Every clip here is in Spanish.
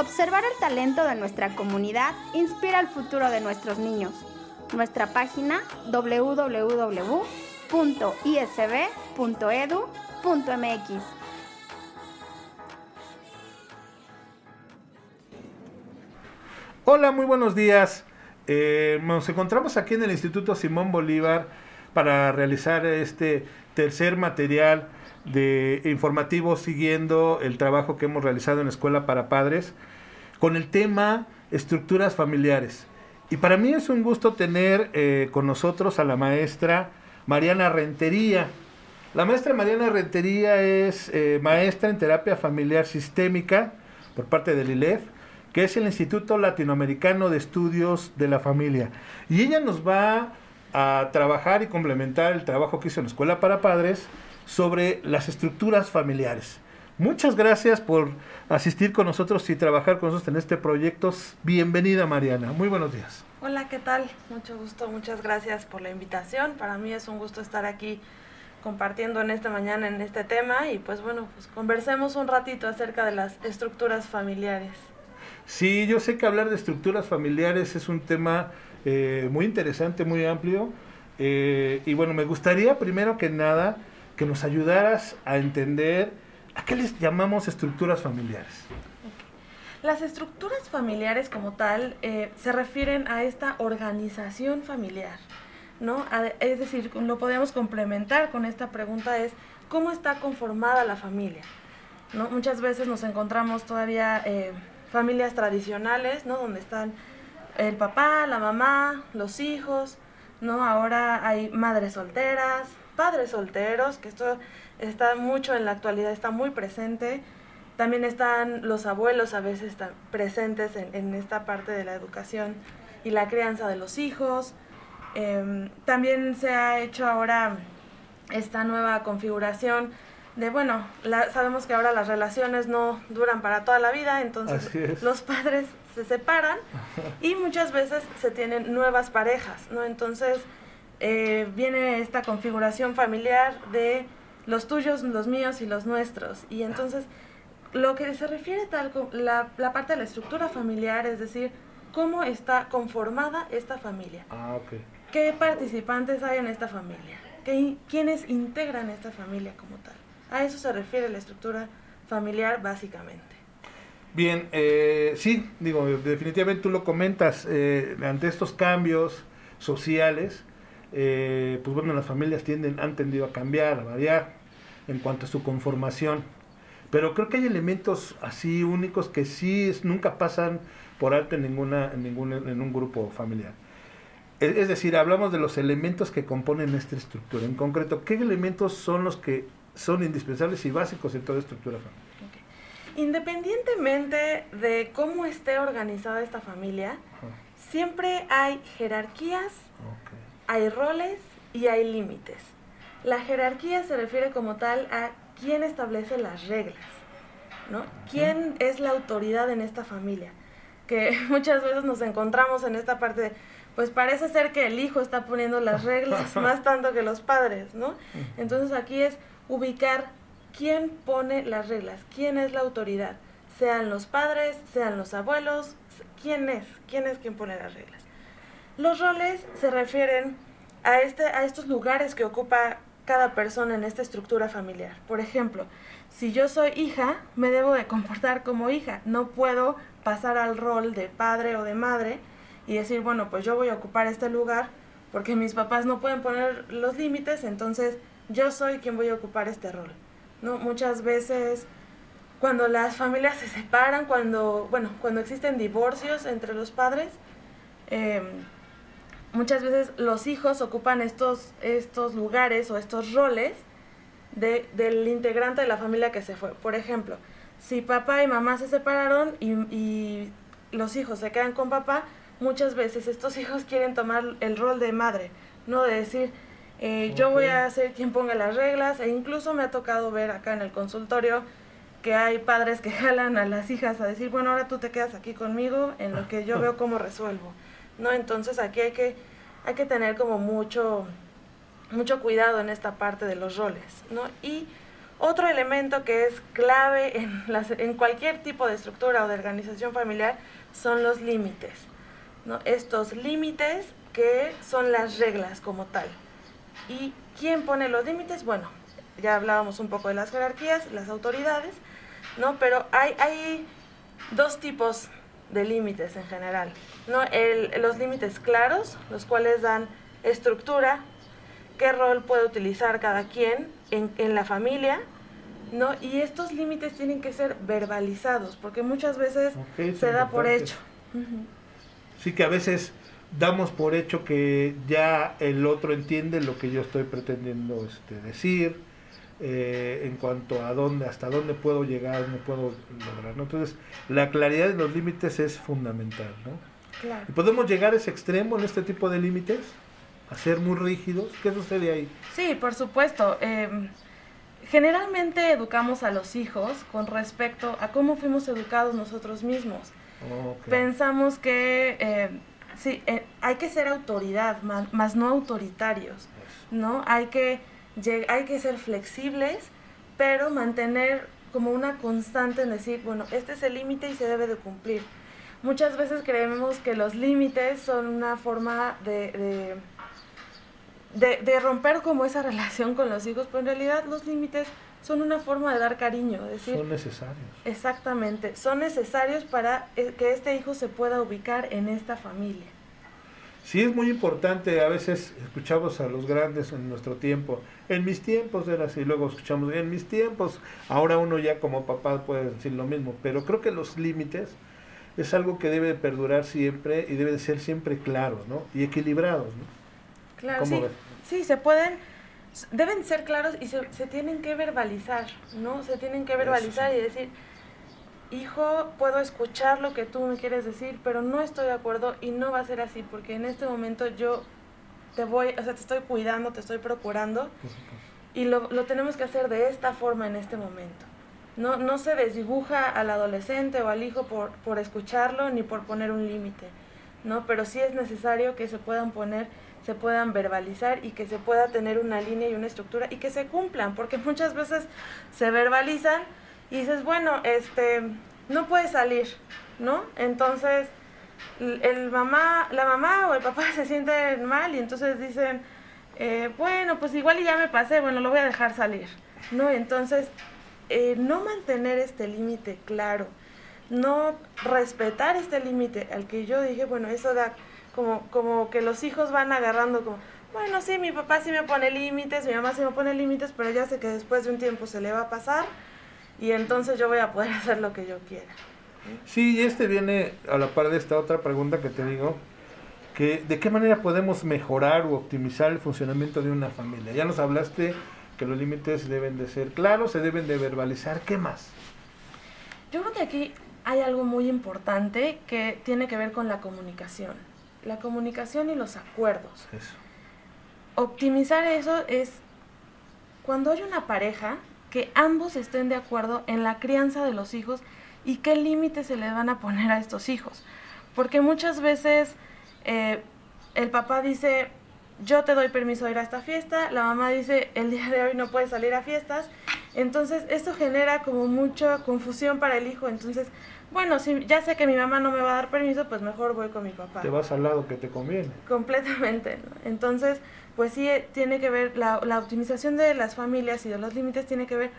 Observar el talento de nuestra comunidad inspira el futuro de nuestros niños. Nuestra página www.isb.edu.mx. Hola, muy buenos días. Eh, nos encontramos aquí en el Instituto Simón Bolívar para realizar este tercer material de informativo siguiendo el trabajo que hemos realizado en Escuela para Padres con el tema estructuras familiares. Y para mí es un gusto tener eh, con nosotros a la maestra Mariana Rentería. La maestra Mariana Rentería es eh, maestra en terapia familiar sistémica por parte del ILEF, que es el Instituto Latinoamericano de Estudios de la Familia. Y ella nos va a trabajar y complementar el trabajo que hizo en la Escuela para Padres sobre las estructuras familiares. Muchas gracias por asistir con nosotros y trabajar con nosotros en este proyecto. Bienvenida Mariana, muy buenos días. Hola, ¿qué tal? Mucho gusto, muchas gracias por la invitación. Para mí es un gusto estar aquí compartiendo en esta mañana en este tema y pues bueno, pues conversemos un ratito acerca de las estructuras familiares. Sí, yo sé que hablar de estructuras familiares es un tema eh, muy interesante, muy amplio. Eh, y bueno, me gustaría primero que nada que nos ayudaras a entender ¿A qué les llamamos estructuras familiares? Las estructuras familiares como tal eh, se refieren a esta organización familiar, ¿no? es decir, lo podemos complementar con esta pregunta es, ¿cómo está conformada la familia? ¿No? Muchas veces nos encontramos todavía eh, familias tradicionales, ¿no? Donde están el papá, la mamá, los hijos, ¿no? Ahora hay madres solteras, padres solteros, que esto está mucho en la actualidad, está muy presente. También están los abuelos a veces están presentes en, esta parte de la educación y la crianza de los hijos. Em, también se ha hecho ahora esta nueva configuración de, bueno, sabemos que ahora las relaciones no duran para toda la vida, entonces los padres se separan y muchas veces se tienen nuevas parejas, ¿no? Entonces eh, viene esta configuración familiar de los tuyos, los míos y los nuestros. Y entonces, lo que se refiere tal la, la parte de la estructura familiar, es decir, cómo está conformada esta familia. Ah, ok. ¿Qué participantes hay en esta familia? ¿Qué, ¿Quiénes integran esta familia como tal? A eso se refiere la estructura familiar básicamente. Bien, eh, sí, digo, definitivamente tú lo comentas, eh, ante estos cambios sociales, eh, pues bueno, las familias tienden, han tendido a cambiar, a variar en cuanto a su conformación. Pero creo que hay elementos así únicos que sí nunca pasan por alto en, ninguna, en, ningún, en un grupo familiar. Es, decir, hablamos de los elementos que componen esta estructura. En concreto, ¿qué elementos son los que son indispensables y básicos en toda estructura familiar? Independientemente de cómo esté organizada esta familia, siempre hay jerarquías, hay roles y hay límites. La jerarquía se refiere como tal a quién establece las reglas, ¿no? ¿Quién es la autoridad en esta familia? Que muchas veces nos encontramos en esta parte de, pues parece ser que el hijo está poniendo las reglas más tanto que los padres, ¿no? Entonces aquí es ubicar quién pone las reglas, quién es la autoridad, sean los padres, sean los abuelos, quién es, quién es quien pone las reglas. Los roles se refieren a, este, a estos lugares que ocupa cada persona en esta estructura familiar. Por ejemplo, si yo soy hija, me debo de comportar como hija. No puedo pasar al rol de padre o de madre y decir, bueno, pues yo voy a ocupar este lugar porque mis papás no pueden poner los límites, entonces yo soy quien voy a ocupar este rol. Muchas veces cuando las familias se separan, cuando, bueno, cuando existen divorcios entre los padres, eh, muchas veces los hijos ocupan estos, estos lugares o estos roles de, del integrante de la familia que se fue. Por ejemplo, si papá y mamá se separaron y, los hijos se quedan con papá, muchas veces estos hijos quieren tomar el rol de madre, ¿no? De decir, eh, yo voy a ser quien ponga las reglas, e incluso me ha tocado ver acá en el consultorio que hay padres que jalan a las hijas a decir, bueno, ahora tú te quedas aquí conmigo en lo que yo veo cómo resuelvo, ¿no? Entonces aquí hay que, hay que tener como mucho, mucho cuidado en esta parte de los roles, ¿no? Y otro elemento que es clave en, las, en cualquier tipo de estructura o de organización familiar son los límites, ¿no? Estos límites que son las reglas como tal. ¿Y quién pone los límites? Bueno, ya hablábamos un poco de las jerarquías, las autoridades, ¿no? Pero hay, hay dos tipos de límites en general, ¿no? El, los límites claros, los cuales dan estructura, qué rol puede utilizar cada quien en, en la familia, ¿no? Y estos límites tienen que ser verbalizados, porque muchas veces se da por hecho. Sí que a veces damos por hecho que ya el otro entiende lo que yo estoy pretendiendo este, decir, eh, en cuanto a dónde, hasta dónde puedo llegar, no puedo lograr. ¿no? Entonces, la claridad de los límites es fundamental. ¿no? Claro. ¿Y podemos llegar a ese extremo en este tipo de límites? ¿A ser muy rígidos? ¿Qué sucede ahí? Sí, por supuesto. Eh, generalmente educamos a los hijos con respecto a cómo fuimos educados nosotros mismos. Okay. Pensamos que eh, sí, hay que ser autoridad, más, más no autoritarios, ¿no? Hay que, hay que ser flexibles, pero mantener como una constante en decir, bueno, este es el límite y se debe de cumplir. Muchas veces creemos que los límites son una forma de, de, de, de romper como esa relación con los hijos, pero en realidad los límites son una forma de dar cariño, es decir, son necesarios. Exactamente, son necesarios para eh, que este hijo se pueda ubicar en esta familia. Sí, es muy importante, a veces escuchamos a los grandes en nuestro tiempo, en mis tiempos era así, luego escuchamos, en mis tiempos, ahora uno ya como papá puede decir lo mismo, pero creo que los límites es algo que debe perdurar siempre y debe de ser siempre claros, ¿no? Y equilibrados, ¿no? Claro, sí, ves? sí, se pueden, deben ser claros y se, se, tienen que verbalizar, ¿no? Se tienen que verbalizar Eso, sí. y decir, hijo, puedo escuchar lo que tú me quieres decir, pero no estoy de acuerdo y no va a ser así, porque en este momento yo te voy, o sea, te estoy cuidando, te estoy procurando y lo, lo tenemos que hacer de esta forma en este momento. No, no se desdibuja al adolescente o al hijo por, por escucharlo ni por poner un límite, ¿no? Pero sí es necesario que se puedan poner se puedan verbalizar y que se pueda tener una línea y una estructura y que se cumplan, porque muchas veces se verbalizan y dices, bueno, este, no puede salir, ¿no? Entonces, el mamá, la mamá o el papá se sienten mal y entonces dicen, eh, bueno, pues igual ya me pasé, bueno, lo voy a dejar salir, ¿no? Entonces, eh, no mantener este límite claro, no respetar este límite al que yo dije, bueno, eso da como, como que los hijos van agarrando como, bueno, sí, mi papá sí me pone límites, mi mamá sí me pone límites, pero ya sé que después de un tiempo se le va a pasar y entonces yo voy a poder hacer lo que yo quiera. Sí, y este viene a la par de esta otra pregunta que te digo, que de qué manera podemos mejorar o optimizar el funcionamiento de una familia. Ya nos hablaste que los límites deben de ser claros, se deben de verbalizar, ¿qué más? Yo creo que aquí hay algo muy importante que tiene que ver con la comunicación la comunicación y los acuerdos. Eso. Optimizar eso es cuando hay una pareja que ambos estén de acuerdo en la crianza de los hijos y qué límites se le van a poner a estos hijos. Porque muchas veces eh, el papá dice, yo te doy permiso de ir a esta fiesta, la mamá dice, el día de hoy no puedes salir a fiestas. Entonces esto genera como mucha confusión para el hijo. Entonces bueno, si ya sé que mi mamá no me va a dar permiso, pues mejor voy con mi papá. Te vas al lado que te conviene. Completamente, ¿no? Entonces, pues sí, tiene que ver, la, la, optimización de las familias y de los límites tiene que ver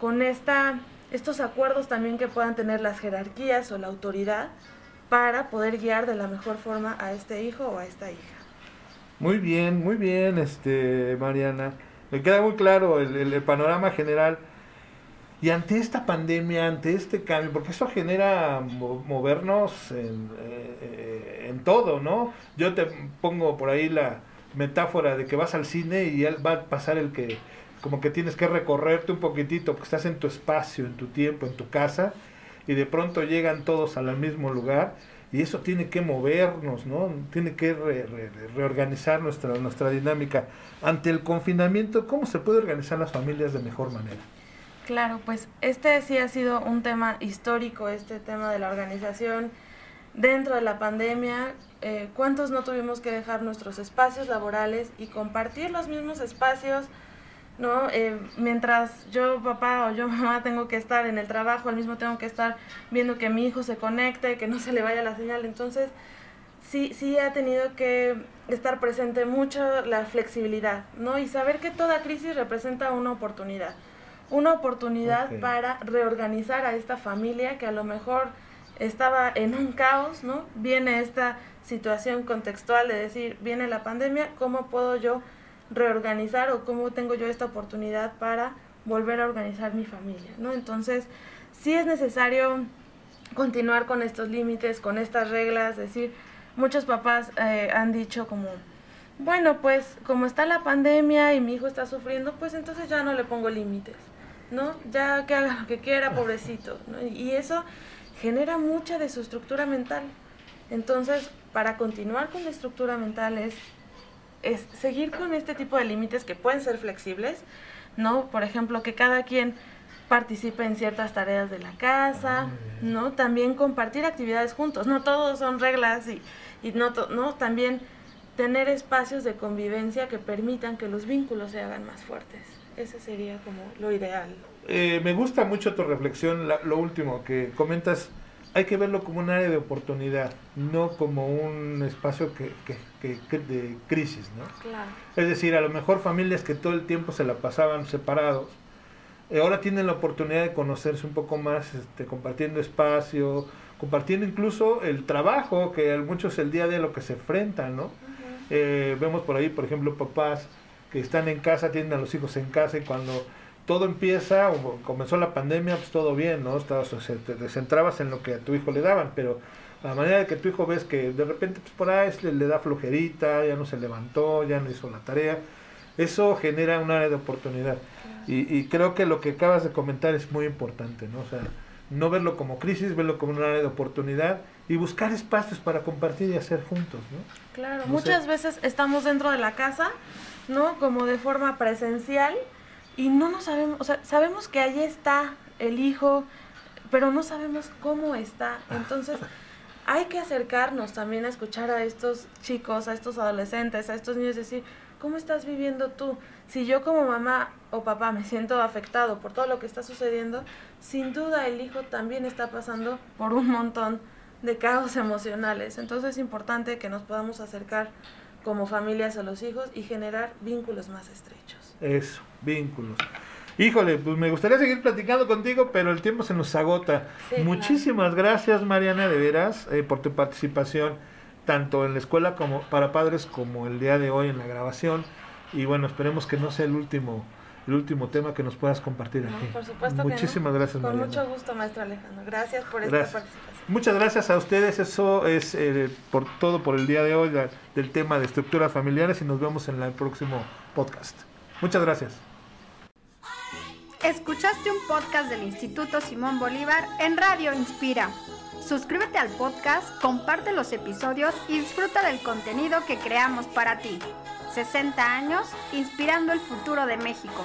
con esta, estos acuerdos también que puedan tener las jerarquías o la autoridad para poder guiar de la mejor forma a este hijo o a esta hija. Muy bien, muy bien, este Mariana. Me queda muy claro el, el, panorama general. Y ante esta pandemia, ante este cambio, porque eso genera movernos en, eh, en, todo, ¿no? Yo te pongo por ahí la metáfora de que vas al cine y va a pasar el que, como que tienes que recorrerte un poquitito, porque estás en tu espacio, en tu tiempo, en tu casa, y de pronto llegan todos al mismo lugar, y eso tiene que movernos, ¿no? Tiene que reorganizar nuestra, nuestra dinámica. Ante el confinamiento, ¿cómo se puede organizar las familias de mejor manera? Claro, pues este sí ha sido un tema histórico, este tema de la organización dentro de la pandemia. Eh, ¿Cuántos no tuvimos que dejar nuestros espacios laborales y compartir los mismos espacios? ¿No? Eh, mientras yo papá o yo mamá tengo que estar en el trabajo, al mismo tengo que estar viendo que mi hijo se conecte, que no se le vaya la señal. Entonces, sí, sí ha tenido que estar presente mucho la flexibilidad, ¿no? Y saber que toda crisis representa una oportunidad. Una oportunidad para reorganizar a esta familia que a lo mejor estaba en un caos, ¿no? Viene esta situación contextual de decir, viene la pandemia, ¿cómo puedo yo reorganizar o cómo tengo yo esta oportunidad para volver a organizar mi familia, ¿no? Entonces, sí es necesario continuar con estos límites, con estas reglas, decir, muchos papás eh, han dicho como, bueno, pues como está la pandemia y mi hijo está sufriendo, pues entonces ya no le pongo límites, ¿no? Ya que haga lo que quiera, pobrecito, ¿no? Y eso genera mucha de su estructura mental. Entonces, para continuar con la estructura mental es es seguir con este tipo de límites que pueden ser flexibles, ¿no? Por ejemplo, que cada quien participe en ciertas tareas de la casa, ah, ¿no? También compartir actividades juntos, no todos son reglas y, y no, no, también tener espacios de convivencia que permitan que los vínculos se hagan más fuertes. Ese sería como lo ideal. Eh, me gusta mucho tu reflexión, lo último que comentas hay que verlo como un área de oportunidad, no como un espacio que, que, de crisis, ¿no? Claro. Es decir, a lo mejor familias que todo el tiempo se la pasaban separados, eh, ahora tienen la oportunidad de conocerse un poco más, este, compartiendo espacio, compartiendo incluso el trabajo, que muchos el día de lo que se enfrentan, ¿no? Eh, vemos por ahí, por ejemplo, papás que están en casa, tienen a los hijos en casa y cuando todo empieza, o comenzó la pandemia, pues todo bien, ¿no? Estabas, te centrabas en lo que a tu hijo le daban, pero a la manera de que tu hijo ves que de repente pues por ahí le, da flojerita, ya no se levantó, ya no hizo la tarea, eso genera un área de oportunidad. Y, y, creo que lo que acabas de comentar es muy importante, ¿no? O sea, no verlo como crisis, verlo como un área de oportunidad y buscar espacios para compartir y hacer juntos, ¿no? Claro, muchas veces estamos dentro de la casa, ¿no? Como de forma presencial y no nos sabemos, o sea, sabemos que allí está el hijo, pero no sabemos cómo está. Entonces, hay que acercarnos también a escuchar a estos chicos, a estos adolescentes, a estos niños, decir, ¿cómo estás viviendo tú? Si yo como mamá o papá me siento afectado por todo lo que está sucediendo, sin duda el hijo también está pasando por un montón de caos emocionales. Entonces es importante que nos podamos acercar como familias a los hijos y generar vínculos más estrechos. Eso, vínculos. Híjole, pues me gustaría seguir platicando contigo, pero el tiempo se nos agota. Muchísimas gracias, Mariana, de veras, eh, por tu participación, tanto en la escuela como para padres como el día de hoy en la grabación. Y bueno, esperemos que no sea el último el último tema que nos puedas compartir aquí. Por supuesto Muchísimas gracias, Con mucho gusto, maestro Alejandro. Gracias por esta participación. Muchas gracias a ustedes. Eso es eh, por todo por el día de hoy del tema de estructuras familiares y nos vemos en el próximo podcast. Muchas gracias. Escuchaste un podcast del Instituto Simón Bolívar en Radio Inspira. Suscríbete al podcast, comparte los episodios y disfruta del contenido que creamos para ti. 60 años inspirando el futuro de México.